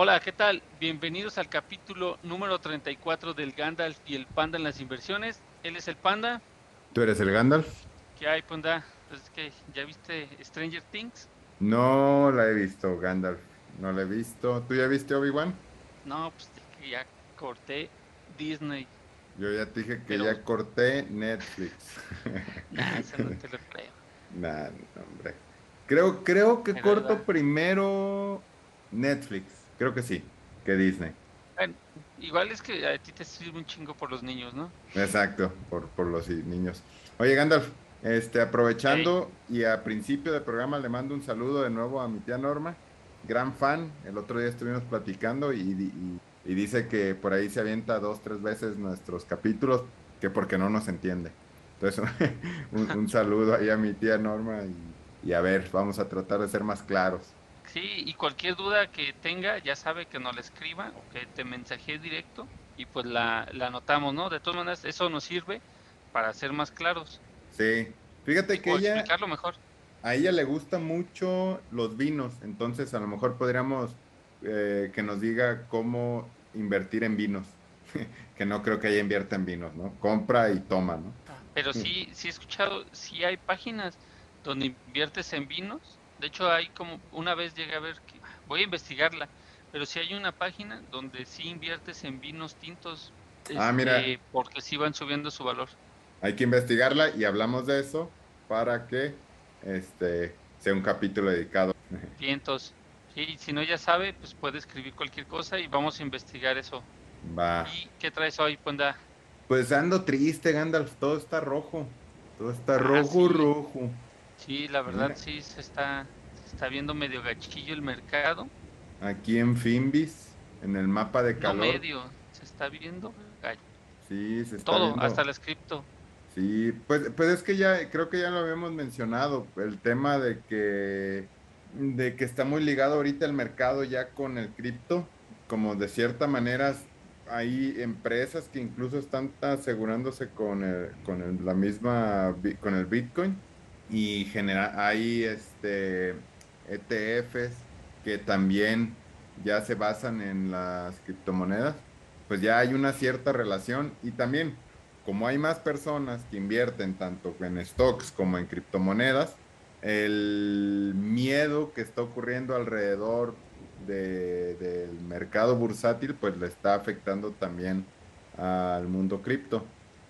Hola, ¿qué tal? Bienvenidos al capítulo número 34 del Gandalf y el Panda en las inversiones. Él es el Panda. ¿Tú eres el Gandalf? ¿Qué hay, Panda? Pues es que, ¿ya viste Stranger Things? No la he visto, Gandalf. No la he visto. ¿Tú ya viste Obi-Wan? No, pues que ya corté Disney. Yo ya te dije que ya corté Netflix. nah, eso no te lo creo. Nah, hombre. Creo, creo que corto primero Netflix. Creo que sí, que Disney. Bueno, igual es que a ti te sirve un chingo por los niños, ¿no? Exacto, por, por los niños. Oye, Gandalf, este, aprovechando y a principio del programa le mando un saludo de nuevo a mi tía Norma, gran fan. El otro día estuvimos platicando y, dice que por ahí se avienta dos, tres veces nuestros capítulos, que porque no nos entiende. Entonces, un, saludo ahí a mi tía Norma y a ver, vamos a tratar de ser más claros. Sí, y cualquier duda que tenga, ya sabe que nos la escriba o que te mensaje directo y pues la, la anotamos, ¿no? De todas maneras, eso nos sirve para ser más claros. Sí, fíjate que ella... explicarlo mejor. A ella le gustan mucho los vinos, entonces a lo mejor podríamos eh, que nos diga cómo invertir en vinos, que no creo que ella invierta en vinos, ¿no? Compra y toma, ¿no? Pero sí, sí he escuchado, sí hay páginas donde inviertes en vinos de hecho, hay como una vez llegué a ver que voy a investigarla, pero si hay una página donde sí inviertes en vinos tintos, ah, mira. Este, porque sí van subiendo su valor. Hay que investigarla y hablamos de eso para que este sea un capítulo dedicado. Vientos. Sí, si no ya sabe, pues puede escribir cualquier cosa y vamos a investigar eso. Va. ¿Y qué traes hoy, Panda? Pues ando triste, Gandalf, todo está rojo. Todo está ah, rojo, rojo. Sí, la verdad sí se está, está viendo medio gachillo el mercado. Aquí en Fimbis, en el mapa de calor. No medio, se está viendo Sí, se está Todo, hasta la cripto. Sí, pues, pues es que ya, creo que ya lo habíamos mencionado, el tema de que, de que está muy ligado ahorita el mercado ya con el cripto, como de cierta manera hay empresas que incluso están asegurándose con, con la misma, con el Bitcoin y genera, hay este, ETFs que también ya se basan en las criptomonedas, pues ya hay una cierta relación y también como hay más personas que invierten tanto en stocks como en criptomonedas, el miedo que está ocurriendo alrededor del mercado bursátil pues le está afectando también al mundo cripto.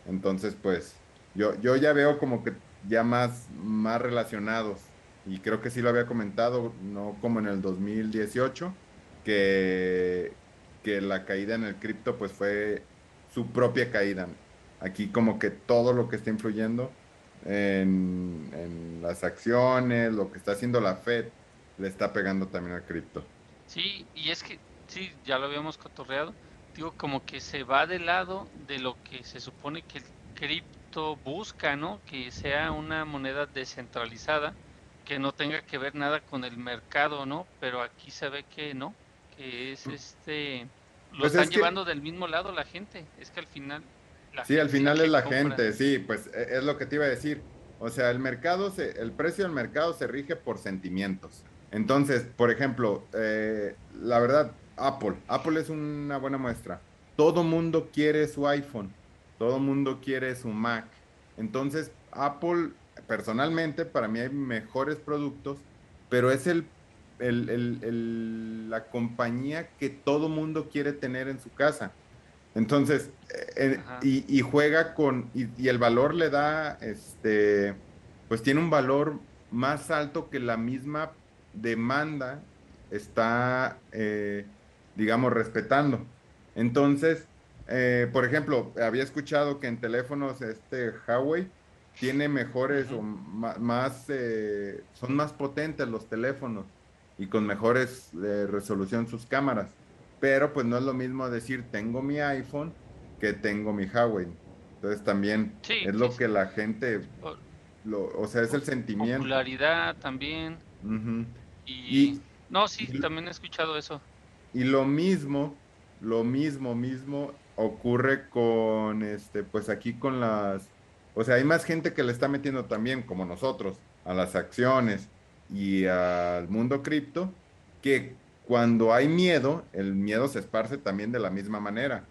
Entonces pues yo, yo ya veo como que ya más, más relacionados. Y creo que sí lo había comentado, no como en el 2018, que, que la caída en el cripto pues fue su propia caída. Aquí como que todo lo que está influyendo en, en las acciones, lo que está haciendo la Fed, le está pegando también al cripto. Sí, y es que, sí, ya lo habíamos cotorreado, digo, como que se va de lado de lo que se supone que el cripto busca, ¿no? Que sea una moneda descentralizada, que no tenga que ver nada con el mercado, ¿no? Pero aquí se ve que no, que es mm. este... Lo pues están llevando del mismo lado la gente. Es que al final... sí, al final es la gente, sí, pues e, es lo que te iba a decir. O sea, el mercado, se, el precio del mercado se rige por sentimientos. Entonces, por ejemplo, eh, la verdad, Apple, Apple es una buena muestra. Todo mundo quiere su iPhone todo mundo quiere su Mac. Entonces, Apple, personalmente, para mí hay mejores productos, pero es el, la compañía que todo mundo quiere tener en su casa. Entonces, eh, eh, y, juega con, y, el valor le da, este, pues tiene un valor más alto que la misma demanda está, eh, digamos, respetando. Entonces, eh, por ejemplo, había escuchado que en teléfonos este Huawei tiene mejores o más, eh, son más potentes los teléfonos y con mejores eh, resolución sus cámaras. Pero pues no es lo mismo decir tengo mi iPhone que tengo mi Huawei. Entonces también es lo que la gente, o sea, es el sentimiento. Popularidad también. y, no, sí, también he escuchado eso. Y lo mismo, lo mismo, mismo ocurre con, este, pues aquí con las, o sea, hay más gente que le está metiendo también, como nosotros, a las acciones y al mundo cripto, que cuando hay miedo, el miedo se esparce también de la misma manera.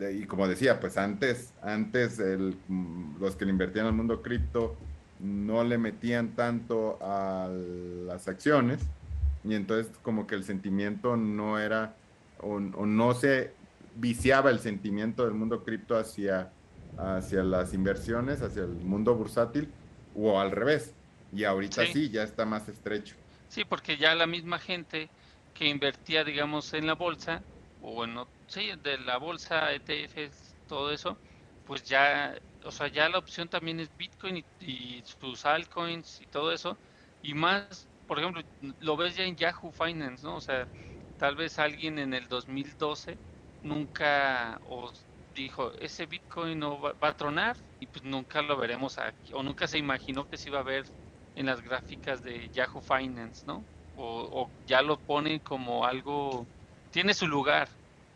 y como decía, pues antes, antes el, mm, los que le invertían al mundo cripto no le metían tanto a las acciones y entonces como que el sentimiento no era o, no se viciaba el sentimiento del mundo cripto hacia, hacia las inversiones, hacia el mundo bursátil o al revés. Y ahorita sí ya está más estrecho. Sí, porque ya la misma gente que invertía, digamos, en la bolsa, o bueno, sí, de la bolsa, ETFs, todo eso, pues ya, o sea, ya la opción también es Bitcoin y, sus altcoins y todo eso, y más, por ejemplo, lo ves ya en Yahoo Finance, ¿no? O sea, tal vez alguien en el 2012 nunca os dijo, ese Bitcoin no va, va, a tronar y pues nunca lo veremos aquí, o nunca se imaginó que se iba a ver en las gráficas de Yahoo Finance, ¿no? o, ya lo ponen como algo, tiene su lugar,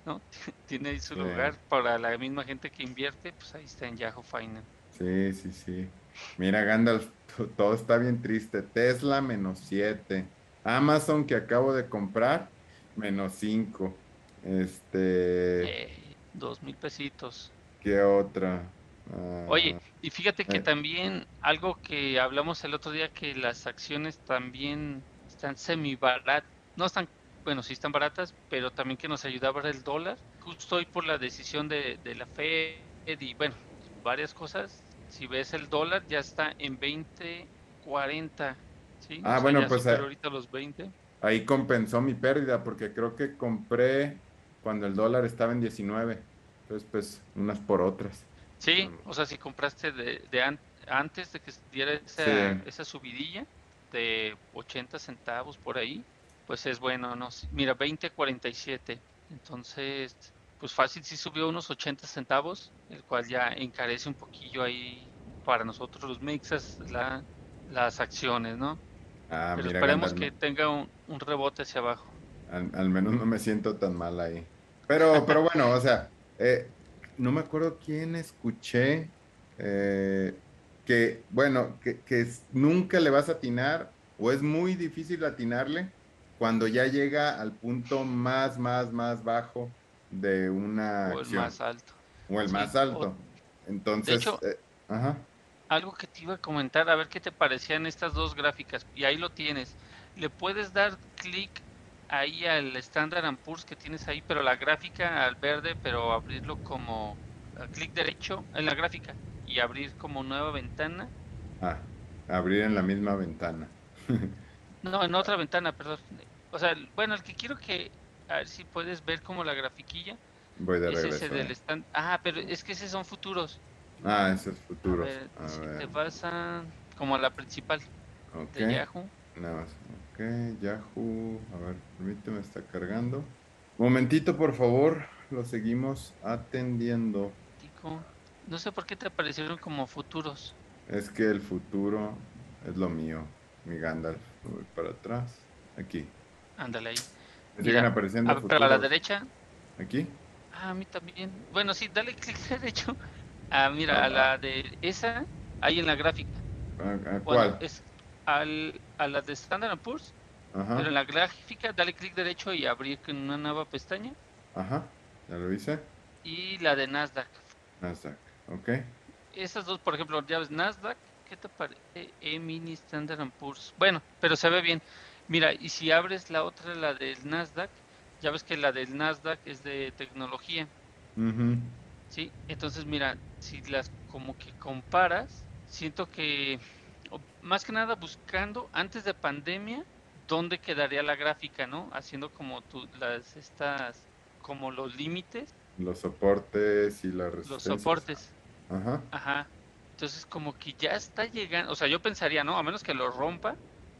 ¿no? tiene su lugar para la misma gente que invierte, pues ahí está en Yahoo Finance. Sí, sí, sí. Mira, Gandalf, todo está bien triste. Tesla menos 7. Amazon que acabo de comprar, menos 5. Este. Eh, dos mil pesitos. ¿Qué otra? Oye, ah, y fíjate que eh. también algo que hablamos el otro día, que las acciones también están semi baratas, no están, bueno, sí están baratas, pero también que nos ayudaba el dólar. Justo hoy por la decisión de, de la Fed y bueno, varias cosas, si ves el dólar ya está en 20, 40, ¿sí? Ah, bueno, pues ahí, ahorita los 20. Ahí compensó mi pérdida porque creo que compré cuando el dólar estaba en 19. Entonces, pues, unas por otras. Sí, o sea, si compraste de, de antes de que diera esa, esa subidilla, de 80 centavos por ahí, pues es bueno, ¿no? Mira, 20.47. Entonces, pues fácil si subió unos 80 centavos, el cual ya encarece un poquillo ahí para nosotros los mixas la, las acciones, ¿no? Ah, Pero esperemos que tenga un, rebote hacia abajo. Al, menos no me siento tan mal ahí. Pero, pero bueno, o sea, eh, no me acuerdo quién escuché eh, que, bueno, que, que, nunca le vas a atinar o es muy difícil atinarle cuando ya llega al punto más, más, más bajo de una o el más alto. O el más alto. Entonces, eh, ajá. algo que te iba a comentar, a ver qué te parecían estas dos gráficas, y ahí lo tienes. Le puedes dar clic ahí al Standard Poor's que tienes ahí, pero la gráfica al verde, pero abrirlo como clic derecho en la gráfica y abrir como nueva ventana. Ah, abrir en la misma ventana. no, en otra ventana, perdón. O sea, bueno, el que quiero que, a ver si puedes ver como la grafiquilla. Voy de es Ese del stand. Ah, pero es que esos son futuros. Ah, esos futuros. A si te vas a, como a la principal de Yahoo. Nada más. Ok, Yahoo. A ver, permíteme, está cargando. Momentito, por favor. Lo seguimos atendiendo. No sé por qué te aparecieron como futuros. Es que el futuro es lo mío, mi Gandalf. Voy para atrás. Aquí. Ándale ahí. Me siguen apareciendo a, Pero a la derecha. Aquí. Ah, a mí también. Bueno, sí, dale clic derecho. Ah, mira, a la de esa, ahí en la gráfica. ¿A, cuál? es al, a la de Standard Poor's. Ajá. Pero en la gráfica, dale clic derecho y abrir con una nueva pestaña. Ajá, ya lo hice. Y la de Nasdaq. Nasdaq. Ok. Esas dos, por ejemplo, ya ves Nasdaq, ¿qué te parece? E-mini Standard Poor's. Bueno, pero se ve bien. Mira, y si abres la otra, la del Nasdaq, ya ves que la del Nasdaq es de tecnología. Sí, entonces mira, si las como que comparas, siento que más que nada buscando antes de pandemia dónde quedaría la gráfica, ¿no? Haciendo como tú las estas como los límites, los soportes y la Los soportes. Ajá. Ajá. Entonces como que ya está llegando, o sea, yo pensaría, ¿no? A menos que lo rompa,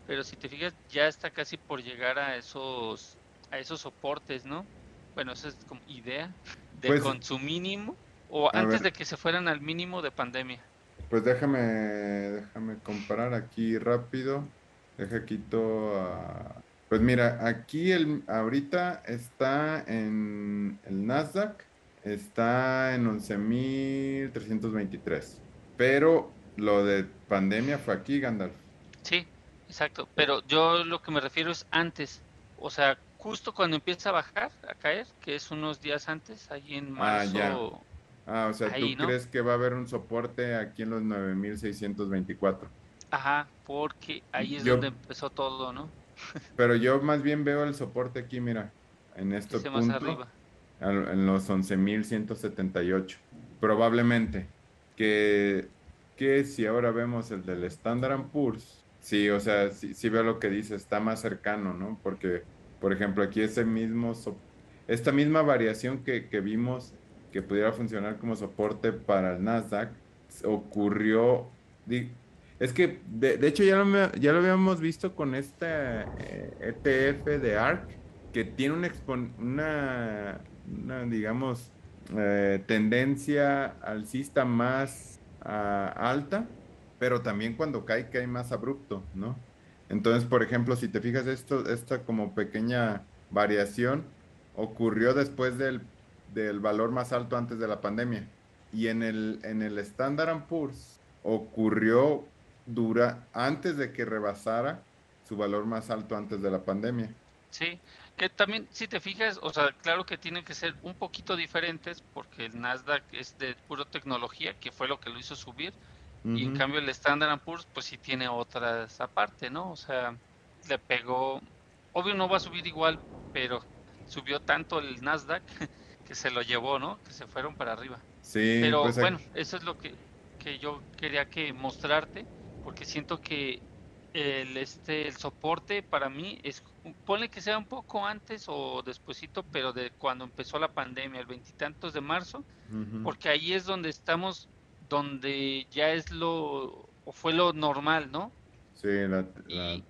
pero si te fijas ya está casi por llegar a esos a esos soportes, ¿no? Bueno, esa es como idea de pues, con su mínimo o antes de que se fueran al mínimo de pandemia. Pues déjame déjame comparar aquí rápido. Deja quito a pues mira, aquí el ahorita está en el Nasdaq está en 11.323. Pero lo de pandemia fue aquí, Gandalf. Sí, exacto. Pero yo lo que me refiero es antes. O sea, justo cuando empieza a bajar, a caer, que es unos días antes, ahí en Ah, marzo. Ah, o sea, Ahí, ¿tú ¿no? crees que va a haber un soporte aquí en los 9624? Ajá, porque ahí es Yo- donde empezó todo, ¿no? Pero yo más bien veo el soporte aquí, mira, en este Ese más punto, arriba. en los 11.178. Probablemente que, que si ahora vemos el del Standard Poor's, sí, o sea, sí, sí veo lo que dice, está más cercano, ¿no? Porque, por ejemplo, aquí ese mismo, esta misma variación que, que vimos que pudiera funcionar como soporte para el Nasdaq, ocurrió, es que de, hecho ya lo, ya lo habíamos visto con este eh, ETF de ARK, que tiene una, digamos, eh, tendencia alcista más ah, alta, pero también cuando cae, cae más abrupto, ¿no? Entonces, por ejemplo, si te fijas, esto, esta como pequeña variación ocurrió después del, del valor más alto antes de la pandemia. Y en el, en el Standard Poor's ocurrió dura, antes de que rebasara su valor más alto antes de la pandemia. Sí, que también, si te fijas, o sea, claro que tienen que ser un poquito diferentes porque el Nasdaq es de puro tecnología, que fue lo que lo hizo subir, y en cambio el Standard Poor's, pues sí tiene otras aparte, ¿no? O sea, le pegó, obvio no va a subir igual, pero subió tanto el Nasdaq que se lo llevó, ¿no? Que se fueron para arriba. Sí, Pero pues, bueno, eso es lo que, que yo quería que mostrarte, porque siento que el este el soporte para mí es ponle que sea un poco antes o despuesito, pero de cuando empezó la pandemia, el veintitantos de marzo, porque ahí es donde estamos, donde ya es lo o fue lo normal, ¿no? Sí, la, la Y-.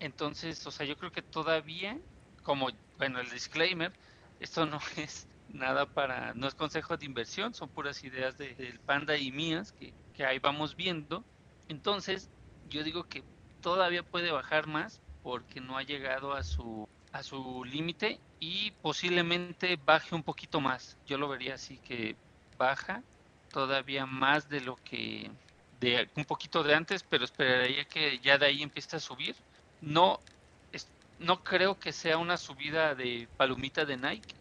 Entonces, o sea, yo creo que todavía, como, bueno, el disclaimer, esto no es nada para, no es consejo de inversión, son puras ideas de- del panda y mías que, que ahí vamos viendo. Entonces, yo digo que todavía puede bajar más porque no ha llegado a su, a su límite y posiblemente baje un poquito más. Yo lo vería así que baja todavía más de lo que, de un poquito de antes, pero esperaría que ya de ahí empiece a subir. No, no creo que sea una subida de palomita de Nike,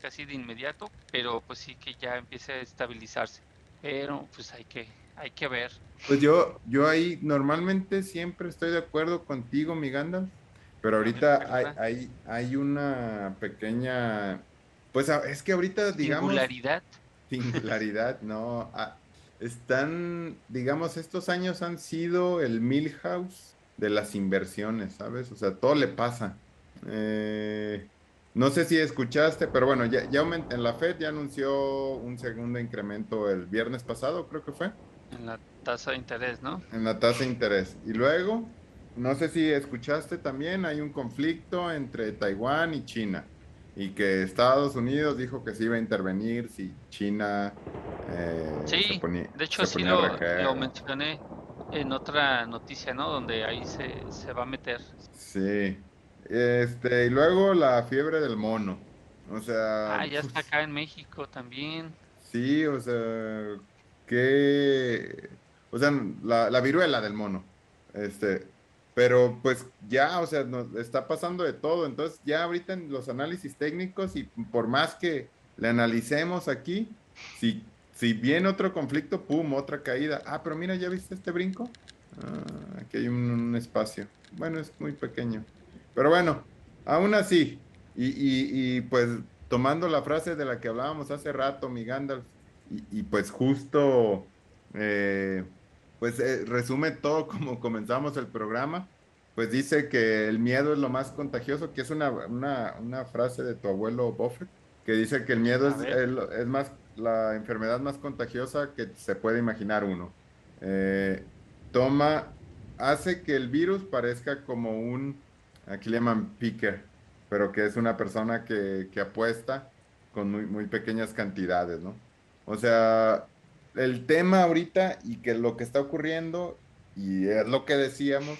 casi de inmediato, pero pues sí que ya empiece a estabilizarse. Pero pues hay que, hay que ver. Pues yo, yo ahí normalmente siempre estoy de acuerdo contigo, mi Gandalf, pero ahorita hay, hay, hay una pequeña, pues a- es que ahorita, digamos, Singularidad. singularidad, no, ah, están, digamos, estos años han sido el Milhouse de las inversiones, ¿sabes? O sea, todo le pasa. Eh, no sé si escuchaste, pero bueno, ya, ya en la Fed ya anunció un segundo incremento el viernes pasado, creo que fue En la tasa de interés, ¿no? en la tasa de interés. Y luego, no sé si escuchaste también, hay un conflicto entre Taiwán y China. Y que Estados Unidos dijo que se iba a intervenir si China eh, Sí, se ponía, de hecho se sí lo, lo mencioné en otra noticia, ¿no? Donde ahí se, se va a meter. Sí. Este, y luego la fiebre del mono. O sea, Ah, ya está pues, acá en México también. Sí, o sea, que, o sea, la, la viruela del mono, este, pero pues ya, o sea, nos está pasando de todo, entonces ya ahorita en los análisis técnicos y por más que le analicemos aquí, si, si viene otro conflicto, pum, otra caída, ah, pero mira, ¿ya viste este brinco? Ah, aquí hay un, un espacio, bueno, es muy pequeño, pero bueno, aún así, y, y, y pues tomando la frase de la que hablábamos hace rato, mi Gandalf, y, y pues justo, eh, pues eh, resume todo como comenzamos el programa, pues dice que el miedo es lo más contagioso, que es una, una, una frase de tu abuelo Buffett, que dice que el miedo es, es es más la enfermedad más contagiosa que se puede imaginar uno. Eh, toma, hace que el virus parezca como un, aquí le llaman picker, pero que es una persona que, que apuesta con muy, muy pequeñas cantidades, ¿no? O sea, el tema ahorita y que lo que está ocurriendo, y es lo que decíamos,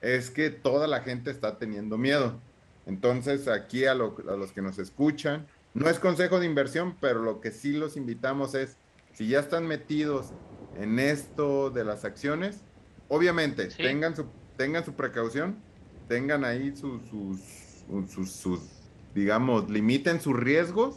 es que toda la gente está teniendo miedo. Entonces, aquí a, lo- a los que nos escuchan, no es consejo de inversión, pero lo que sí los invitamos es, si ya están metidos en esto de las acciones, obviamente Sí. tengan, su, tengan su precaución, tengan ahí sus, sus, sus, sus digamos, limiten sus riesgos,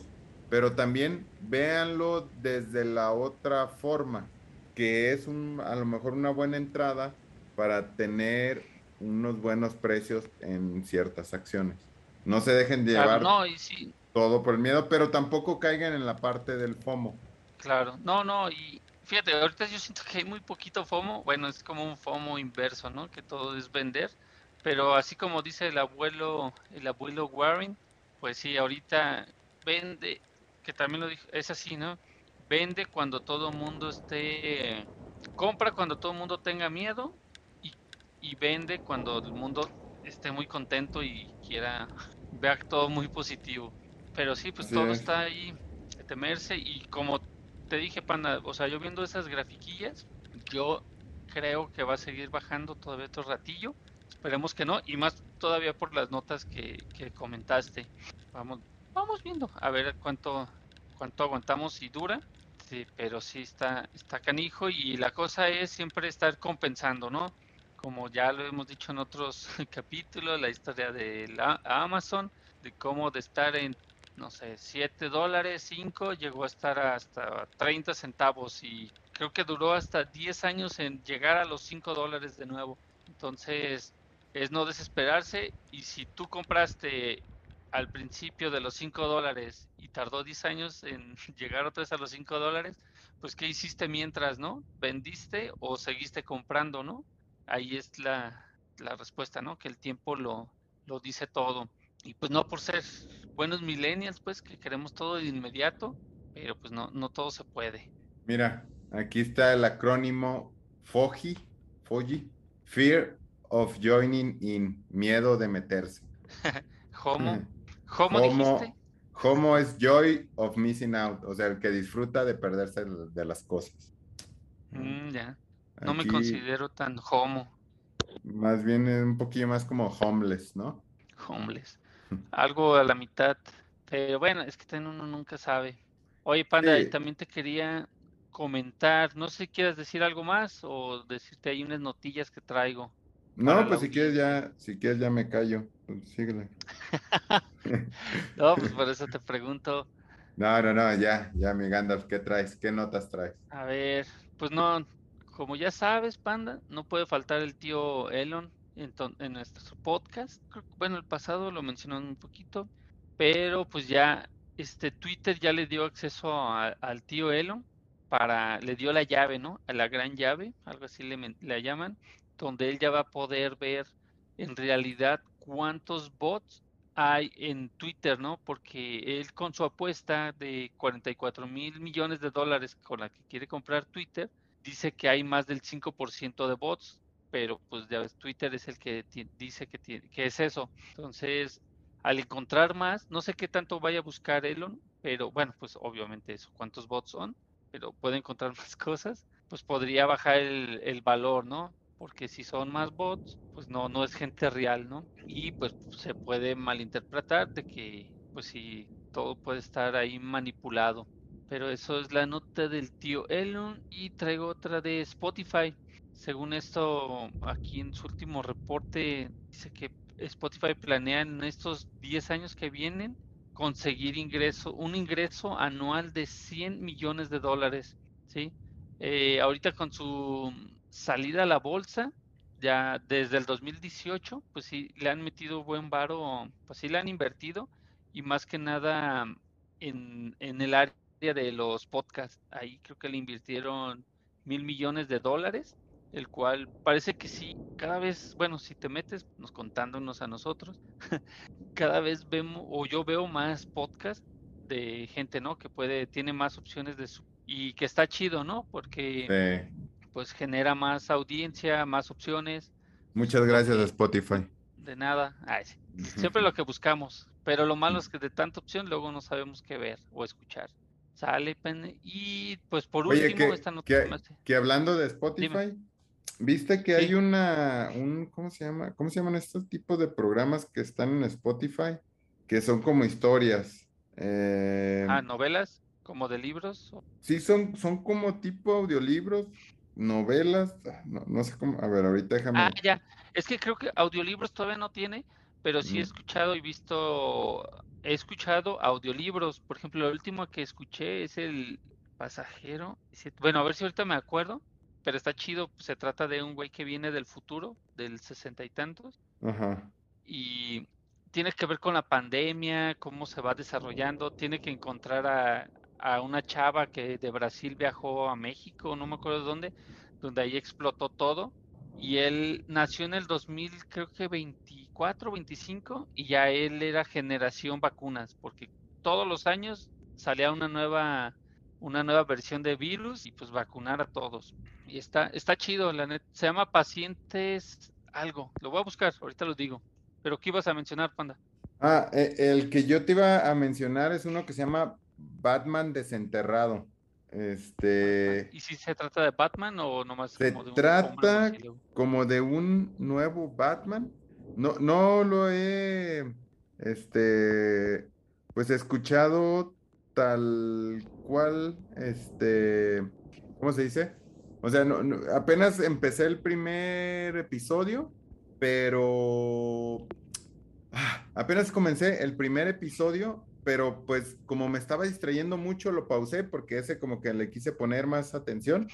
pero también véanlo desde la otra forma, que es un, a lo mejor una buena entrada para tener unos buenos precios en ciertas acciones. No se dejen llevar no, y sí. todo por el miedo, pero tampoco caigan en la parte del FOMO. Claro, no, no, y fíjate, ahorita yo siento que hay muy poquito FOMO, bueno, es como un FOMO inverso, ¿no? Que todo es vender, pero así como dice el abuelo, el abuelo Warren, pues sí, ahorita vende, que también lo dijo, es así, ¿no? Vende cuando todo el mundo esté, compra cuando todo el mundo tenga miedo y, y vende cuando el mundo esté muy contento y quiera ver todo muy positivo. Pero sí, pues todo está ahí temerse y como te dije, Panda, o sea, yo viendo esas grafiquillas, yo creo que va a seguir bajando todavía otro ratillo. Esperemos que no, y más todavía por las notas que, que comentaste. Vamos, vamos viendo a ver cuánto, cuánto aguantamos y dura. Sí, pero sí está, está canijo y la cosa es siempre estar compensando, ¿no? Como ya lo hemos dicho en otros capítulos, la historia de la Amazon, de cómo de estar en, no sé, 7 dólares, 5, llegó a estar hasta 30 centavos y creo que duró hasta 10 años en llegar a los 5 dólares de nuevo. Entonces, es no desesperarse y si tú compraste al principio de los 5 dólares y tardó 10 años en llegar otra vez a los 5 dólares, pues ¿qué hiciste mientras, no? ¿Vendiste o seguiste comprando, no? Ahí es la, la respuesta, ¿no? Que el tiempo lo, lo dice todo. Y pues no por ser buenos millennials, pues que queremos todo de inmediato, pero pues no, no todo se puede. Mira, aquí está el acrónimo FOGI, FOGI, Fear of joining in, miedo de meterse. ¿Homo? ¿Homo, dijiste? Homo es joy of missing out, o sea, el que disfruta de perderse de las cosas. Mm, ya. No me considero tan homo. Más bien un poquillo más como homeless, ¿no? Homeless. Algo a la mitad. Pero bueno, es que uno nunca sabe. Oye, Panda, y también te quería comentar, no sé si quieres decir algo más o decirte ahí unas notillas que traigo. No, pues si quieres ya, si quieres ya me callo. Pues síguele. no, pues por eso te pregunto. No, no, no, ya, ya, mi Gandalf, ¿qué traes? ¿Qué notas traes? A ver, pues no, como ya sabes, Panda, no puede faltar el tío Elon en, en nuestro podcast. Bueno, el pasado lo mencionó un poquito, pero pues ya, este Twitter ya le dio acceso al tío Elon para, le dio la llave, ¿no? A la gran llave, algo así le, le llaman, donde él ya va a poder ver en realidad cuántos bots hay en Twitter, ¿no? Porque él con su apuesta de 44 mil millones de dólares con la que quiere comprar Twitter, dice que hay más del 5% de bots, pero pues ya ves, Twitter es el que dice que, tiene, que es eso. Entonces, al encontrar más, no sé qué tanto vaya a buscar Elon, pero bueno, pues obviamente eso, cuántos bots son, pero puede encontrar más cosas, pues podría bajar el, el valor, ¿no? Porque si son más bots, pues no, no es gente real, ¿no? Y pues se puede malinterpretar de que, pues si todo puede estar ahí manipulado. Pero eso es la nota del tío Elon y traigo otra de Spotify. Según esto, aquí en su último reporte dice que Spotify planea en estos 10 años que vienen conseguir ingreso, un ingreso anual de 100 millones de dólares, ¿sí? Eh, ahorita con su salida a la bolsa, ya desde el 2018, pues sí, le han metido buen varo, pues sí le han invertido y más que nada en, en el área de los podcasts. Ahí creo que le invirtieron mil millones de dólares, el cual parece que sí, cada vez, bueno, si te metes, nos contándonos a nosotros, cada vez vemos, o yo veo más podcasts de gente, ¿no? Que puede, tiene más opciones de su, y que está chido, ¿no? Porque pues genera más audiencia, más opciones. Muchas gracias a Spotify. De nada, siempre lo que buscamos, pero lo malo es que de tanta opción luego no sabemos qué ver o escuchar. Sale, y pues por último, esta noticia. Que, hablando de Spotify, ¿viste que hay una, un, ¿cómo se llama? ¿Cómo se llaman estos tipos de programas que están en Spotify? Que son como historias. Eh... Ah, novelas, como de libros. Sí, son, son como tipo audiolibros, novelas, ah, no, no, sé cómo, a ver, ahorita déjame. Ah, ya, es que creo que audiolibros todavía no tiene, pero sí he escuchado y visto, he escuchado audiolibros. Por ejemplo, el último que escuché es el pasajero. Bueno, a ver si ahorita me acuerdo, pero está chido. Se trata de un güey que viene del futuro, del sesenta y tantos, Ajá. y tiene que ver con la pandemia, cómo se va desarrollando. Tiene que encontrar a, a una chava que de Brasil viajó a México, no me acuerdo de dónde, donde ahí explotó todo. Y él nació en el 2000, creo que 24, 25, y ya él era generación vacunas, porque todos los años salía una nueva, una nueva versión de virus y pues vacunar a todos. Y está, está chido, la. Se llama Pacientes algo. Lo voy a buscar, ahorita lo digo. Pero ¿qué ibas a mencionar, Panda? Ah, e- el que yo te iba a mencionar es uno que se llama Batman Desenterrado. Este, ¿Y si se trata de Batman o nomás Se como de un trata como de un nuevo Batman. No, no lo he, este, pues escuchado tal cual, este, ¿cómo se dice? O sea, no- no- apenas empecé el primer episodio, pero ah, apenas comencé el primer episodio, pero pues como me estaba distrayendo mucho, lo pausé porque ese como que le quise poner más atención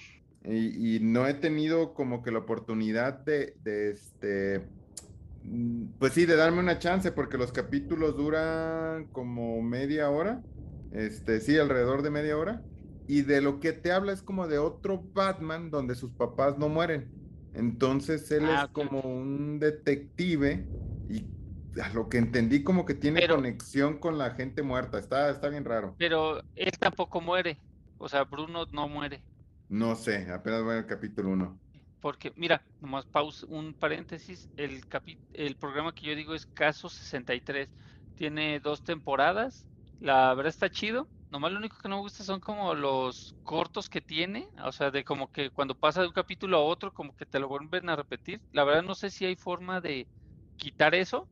y, y no he tenido como que la oportunidad de, de este, mm, pues sí, de darme una chance porque los capítulos duran como media hora, este, sí, alrededor de media hora. Y de lo que te habla es como de otro Batman donde sus papás no mueren. Entonces él Ah, es ok, como un detective y a lo que entendí como que tiene Pero, conexión con la gente muerta. Está, está bien raro. pero él tampoco muere. O sea, Bruno no muere. No sé, apenas voy al capítulo uno. Porque, mira, nomás pausa, un paréntesis. El, capi- el programa que yo digo es Caso 63. Tiene dos temporadas. La verdad está chido. Nomás lo único que no me gusta son como los cortos que tiene. O sea, de como que cuando pasa de un capítulo a otro, como que te lo vuelven a repetir. La verdad no sé si hay forma de quitar eso,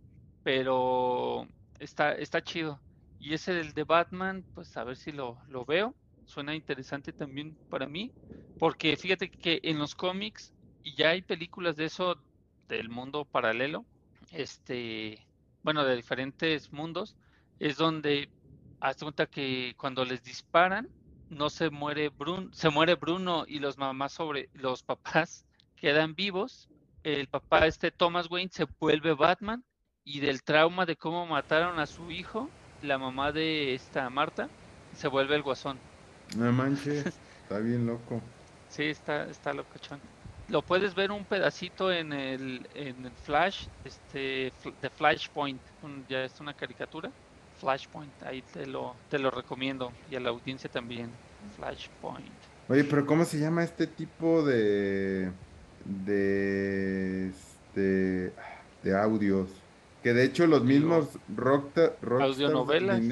pero está, está chido. Y ese del de Batman, pues a ver si lo, lo veo. Suena interesante también para mí. Porque fíjate que en los cómics, y ya hay películas de eso del mundo paralelo, este, bueno, de diferentes mundos, es donde haz cuenta que cuando les disparan, no se muere Bruno, se muere Bruno y los mamás sobre los papás quedan vivos. El papá, este Thomas Wayne, se vuelve Batman y del trauma de cómo mataron a su hijo, la mamá de esta Marta, se vuelve el guasón. No manches, está bien loco. Sí, está, está locochón. Lo puedes ver un pedacito en el, en el Flash, este, de Flashpoint, un- ya es una caricatura. Flashpoint, ahí te lo, te lo recomiendo y a la audiencia también. Flashpoint. Oye, pero ¿cómo se llama este tipo de de este de audios? Que de hecho los mismos rockta- rockstars del,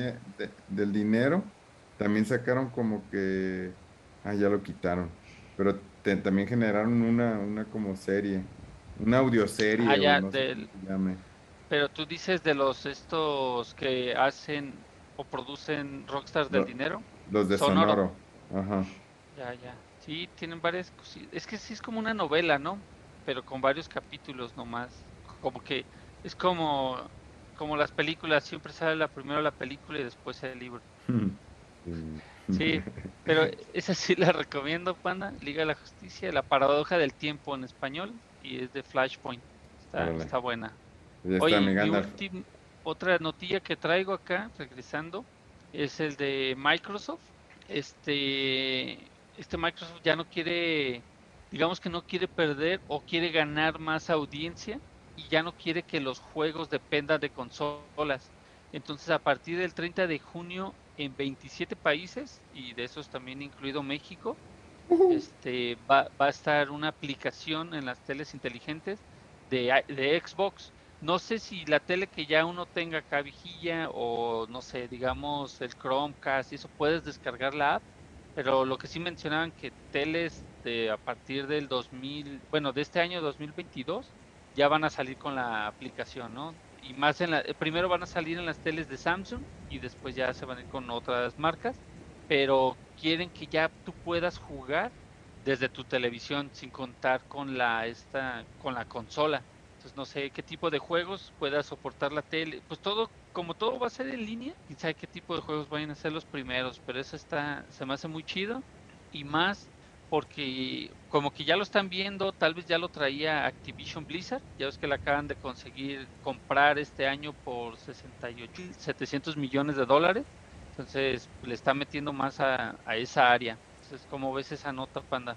de- dinero también sacaron como que ah, ya lo quitaron. Pero te- también generaron una una como serie, una audioserie Ah, ya, no del, pero tú dices de los estos que hacen o producen Rockstars del dinero, los de sonoro. Sonoro. Ajá. Ya, ya. Sí, tienen varias Es que sí es como una novela, ¿no? Pero con varios capítulos nomás. Como que es como como las películas, siempre sale la primero la película y después el libro. Sí, pero esa sí la recomiendo, Panda. Liga de la Justicia, La Paradoja del Tiempo en español y es de Flashpoint. Está, está buena. Ya Oye, mi otra notilla que traigo acá, regresando, es el de Microsoft. Este, este Microsoft ya no quiere, digamos que no quiere perder o quiere ganar más audiencia y ya no quiere que los juegos dependan de consolas. Entonces, a partir del 30 de junio, en 27 países, y de esos también incluido México, este, va, va a estar una aplicación en las teles inteligentes de, de Xbox. No sé si la tele que ya uno tenga acá vigilla o no sé, digamos el Chromecast y eso puedes descargar la app, pero lo que sí mencionaban que teles de a partir del 2000, bueno, de este año 2022 ya van a salir con la aplicación, ¿no? Y más en la, primero van a salir en las teles de Samsung y después ya se van a ir con otras marcas, pero quieren que ya tú puedas jugar desde tu televisión sin contar con la esta con la consola. Entonces no sé qué tipo de juegos pueda soportar la tele. Pues todo, como todo va a ser en línea, quién sabe qué tipo de juegos vayan a ser los primeros. Pero eso está, se me hace muy chido. Y más porque como que ya lo están viendo, tal vez ya lo traía Activision Blizzard, ya ves que la acaban de conseguir comprar este año por 68, 700 millones de dólares, entonces le está metiendo más a, a esa área. Entonces, ¿cómo ves esa nota, Panda?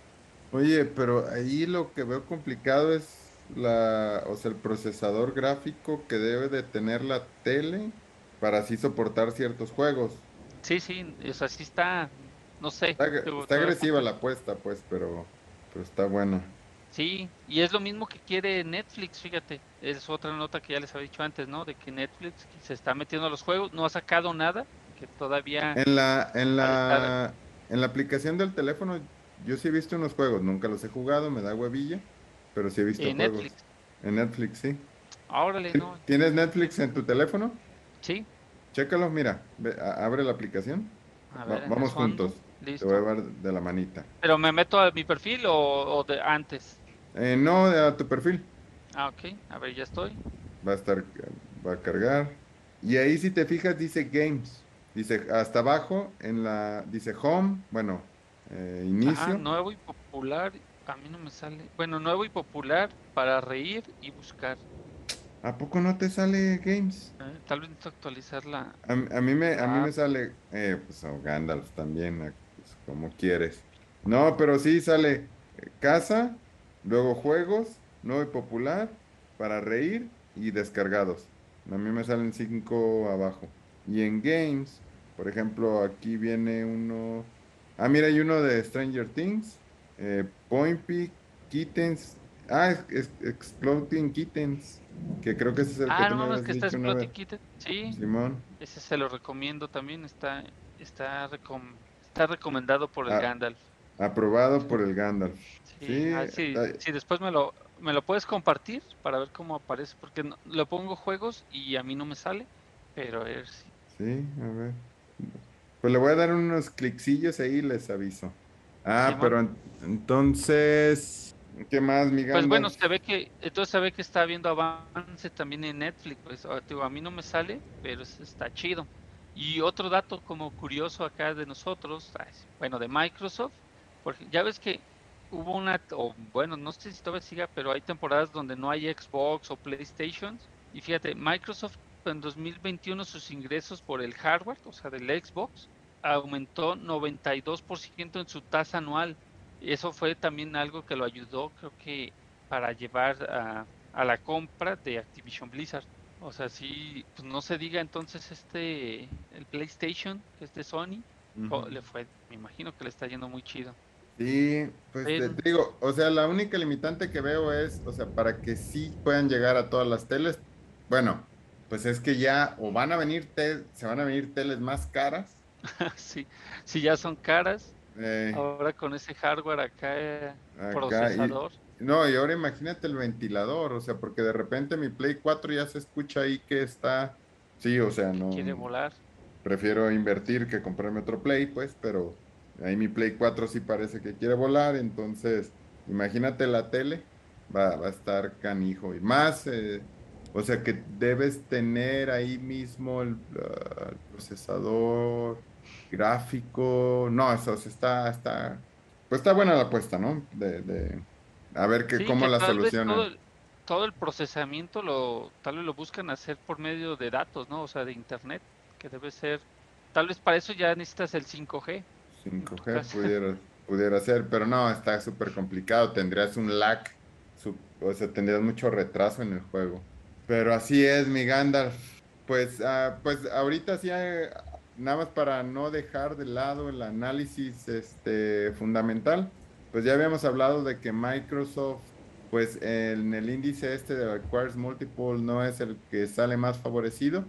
Oye, pero ahí lo que veo complicado es la, o sea, el procesador gráfico que debe de tener la tele para así soportar ciertos juegos. Sí, sí, o sea, sí está, no sé. Está, agresiva la apuesta, pues, pero, pero está bueno. Sí, y es lo mismo que quiere Netflix, fíjate. Es otra nota que ya les había dicho antes, ¿no? De que Netflix se está metiendo a los juegos, no ha sacado nada, que todavía... En la, en la, en la aplicación del teléfono, yo sí he visto unos juegos, nunca los he jugado, me da huevilla, pero sí he visto En juegos. Netflix. En Netflix, sí. Órale, ¿Ti- no. ¿Tienes Netflix en tu teléfono? Sí. Chécalo, mira, ve- abre la aplicación. A ver, vamos eso juntos. Te Listo. voy a llevar de la manita. Pero me meto a mi perfil o, o de antes. Eh, no, a tu perfil. Ah, ok. A ver, ya estoy. Va a estar, va a cargar. Y ahí si te fijas dice Games. Dice hasta abajo en la, dice Home, bueno, eh, inicio. Ajá, nuevo y popular. A mí no me sale. Bueno, nuevo y popular para reír y buscar. ¿A poco no te sale Games? Eh, tal vez necesito actualizar la. A, a mí me, a mí Ah. me sale, eh, pues o Gandalf también, como quieres. No, pero sí sale casa, luego juegos, nuevo y popular, para reír y descargados. A mí me salen cinco abajo. Y en games, por ejemplo, aquí viene uno. Ah, mira, hay uno de Stranger Things, eh, Point Peak, Kittens. Ah, es, es- Exploding Kittens, que creo que ese es el que Ah, tú no me habías que está. Exploding Kitten. Sí, Simón. ese se lo recomiendo también. Está, está, recom- está recomendado por el Ah, Gandalf. Aprobado por el Gandalf. Sí, Sí, ah, sí, ay. sí, después me lo, me lo puedes compartir para ver cómo aparece, porque no- le pongo juegos y a mí no me sale, pero a ver si... Sí, a ver. Pues le voy a dar unos cliccillos ahí y les aviso. Ah, pero en- entonces, ¿qué más, mi Pues bueno, se ve que, entonces se ve que está habiendo avance también en Netflix, pues ah, digo, a mí no me sale, pero es- está chido. Y otro dato como curioso acá de nosotros, bueno, de Microsoft, porque ya ves que hubo una, o bueno, no sé si todavía siga, pero hay temporadas donde no hay Xbox o PlayStation. Y fíjate, Microsoft en 2021 sus ingresos por el hardware, o sea, del Xbox, aumentó 92% en su tasa anual. Y eso fue también algo que lo ayudó, creo que, para llevar a, a la compra de Activision Blizzard. O sea, sí, pues no se diga entonces este, el PlayStation, que es de Sony, Ujú. le fue, me imagino que le está yendo muy chido. Sí, pues Pero- te digo, o sea, la única limitante que veo es, o sea, para que sí puedan llegar a todas las teles, bueno, pues es que ya o van a venir, tel- se van a venir teles más caras. sí, sí, ya son caras. eh, Ahora con ese hardware acá, eh, y- procesador. No, y ahora imagínate el ventilador, o sea, porque de repente mi Play 4 ya se escucha ahí que está, sí, o sea, no, quiere volar. prefiero invertir que comprarme otro Play, pues, pero ahí mi Play 4 sí parece que quiere volar, entonces, imagínate la tele, va, va a estar canijo, y más, eh, o sea, que debes tener ahí mismo el, ah, el procesador gráfico, no, eso sí está, está, pues está buena la apuesta, ¿no? De, de a ver que, Sí, cómo que la solucionan. Todo el, todo el procesamiento lo, tal vez lo buscan hacer por medio de datos, ¿no? O sea, de internet, que debe ser, tal vez para eso ya necesitas el 5G. 5G casa. pudiera, pudiera ser, pero no, está súper complicado. Tendrías un lag, su- o sea, tendrías mucho retraso en el juego. Pero así es, mi Gandalf. Pues, ah, pues ahorita sí, hay- nada más para no dejar de lado el análisis este, fundamental, pues ya habíamos hablado de que Microsoft, pues en el índice este de Requires Multiple no es el que sale más favorecido,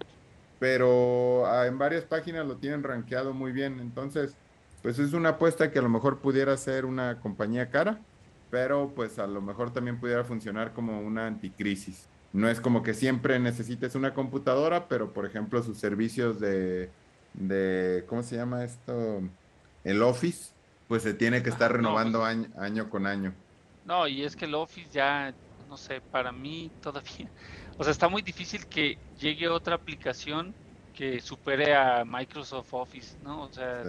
pero en varias páginas lo tienen rankeado muy bien. Entonces, pues es una apuesta que a lo mejor pudiera ser una compañía cara, pero pues a lo mejor también pudiera funcionar como una anticrisis. No es como que siempre necesites una computadora, pero por ejemplo sus servicios de, de ¿cómo se llama esto? El Office, pues se tiene que estar Ajá, no, renovando pues- año, año con año. No, y es que el Office ya no sé, para mí todavía, o sea, está muy difícil que llegue otra aplicación que supere a Microsoft Office, ¿no? O sea,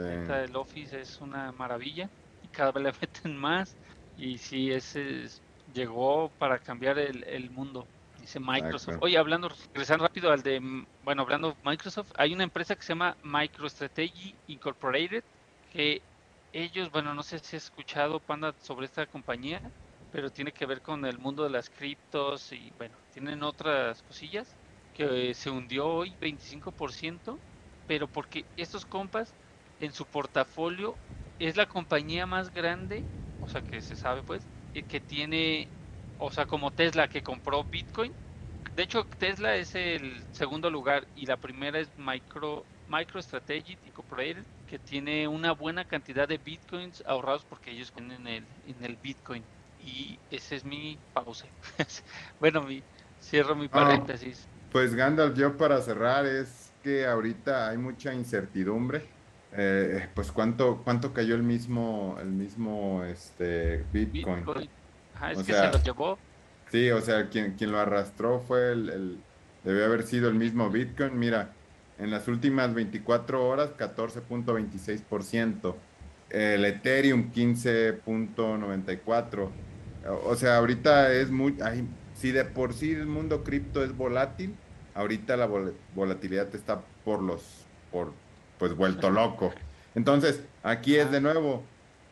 el Office es una maravilla y cada vez le meten más y sí, ese llegó para cambiar el, mundo, dice Microsoft. Oye, hablando, regresando rápido al de, bueno, hablando Microsoft, hay una empresa que se llama MicroStrategy Incorporated que ellos, bueno, no sé si has escuchado, Panda, sobre esta compañía, pero tiene que ver con el mundo de las criptos y, bueno, tienen otras cosillas que se hundió hoy 25%, pero porque estos compas en su portafolio es la compañía más grande, o sea, que se sabe pues, que tiene, o sea, como Tesla que compró Bitcoin. De hecho, Tesla es el segundo lugar y la primera es Micro MicroStrategy Incorporated, que tiene una buena cantidad de bitcoins ahorrados porque ellos tienen el, en el bitcoin. Y ese es mi pausa. bueno, mi, cierro mi ah, paréntesis. pues Gandalf, yo para cerrar es que ahorita hay mucha incertidumbre. Eh, pues cuánto cuánto cayó el mismo el mismo este Bitcoin. es que se lo llevó. Sí, o sea, quien, quien lo arrastró fue el, el, debe haber sido el mismo Bitcoin. Mira, en las últimas 24 horas 14.26%, el Ethereum 15.94%. O sea, ahorita es muy, si de por sí el mundo cripto es volátil, ahorita la volatilidad está por los, por, pues vuelto loco. Entonces, aquí es de nuevo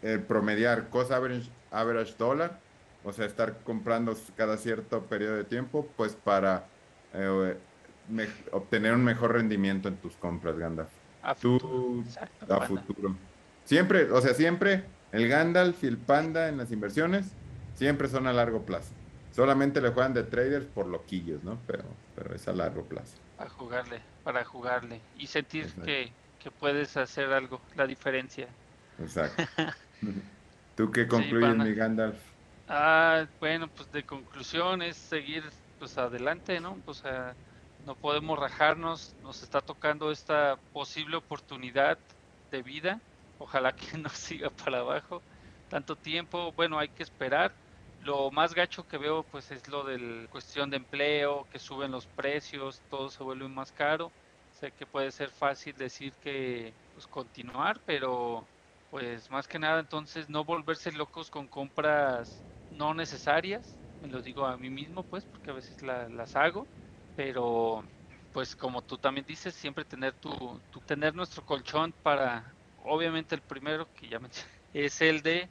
el promediar cost average, average dólar, o sea, estar comprando cada cierto periodo de tiempo, pues para eh, obtener un mejor rendimiento en tus compras, Gandalf. A futuro. a futuro. Siempre, o sea, siempre el Gandalf y el Panda en las inversiones siempre son a largo plazo. Solamente le juegan de traders por loquillos, ¿no? Pero, pero es a largo plazo. A jugarle, para jugarle y sentir que, que, puedes hacer algo, la diferencia. Exacto. ¿Tú qué concluyes, mi Gandalf? Ah, bueno, pues de conclusión es seguir pues adelante, ¿no? Pues a no podemos rajarnos, nos está tocando esta posible oportunidad de vida, ojalá que no siga para abajo tanto tiempo, bueno, hay que esperar. Lo más gacho que veo pues es lo de cuestión de empleo, que suben los precios, todo se vuelve más caro. Sé que puede ser fácil decir que pues continuar, pero pues más que nada entonces no volverse locos con compras no necesarias, me lo digo a mí mismo pues porque a veces las hago pero pues como tú también dices, siempre tener tu, tener nuestro colchón para, obviamente el primero que ya mencioné, es el de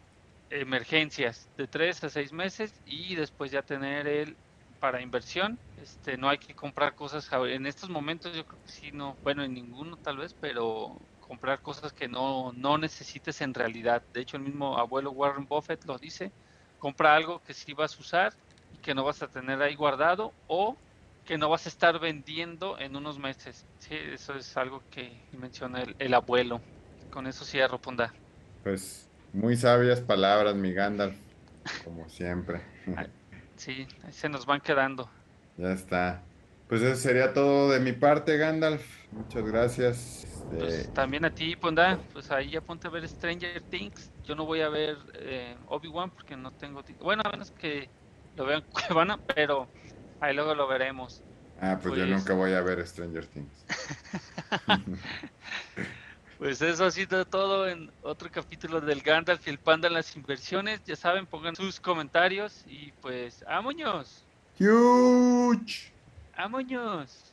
emergencias de tres a seis meses y después ya tener el para inversión. Este, no hay que comprar cosas en estos momentos, yo creo que sí, no, bueno, en ninguno tal vez, pero comprar cosas que no, no necesites en realidad. De hecho, el mismo abuelo Warren Buffett lo dice, compra algo que sí vas a usar y que no vas a tener ahí guardado o que no vas a estar vendiendo en unos meses. Sí, eso es algo que menciona el, abuelo. Con eso cierro, Punda. Pues muy sabias palabras, mi Gandalf, como siempre. sí, ahí se nos van quedando. Ya está. Pues eso sería todo de mi parte, Gandalf. Muchas gracias. Pues este, también a ti, Punda. Pues ahí apunta a ver Stranger Things. Yo no voy a ver eh, Obi-Wan porque no tengo. Bueno, a menos que lo vean Cuevana, pero Ahí luego lo veremos. Ah, pues, yo pues nunca voy a ver Stranger Things. pues eso ha sido todo en otro capítulo del Gandalf y el Panda en las inversiones. Ya saben, pongan sus comentarios y pues ¡amoños! ¡Huge! ¡amoños!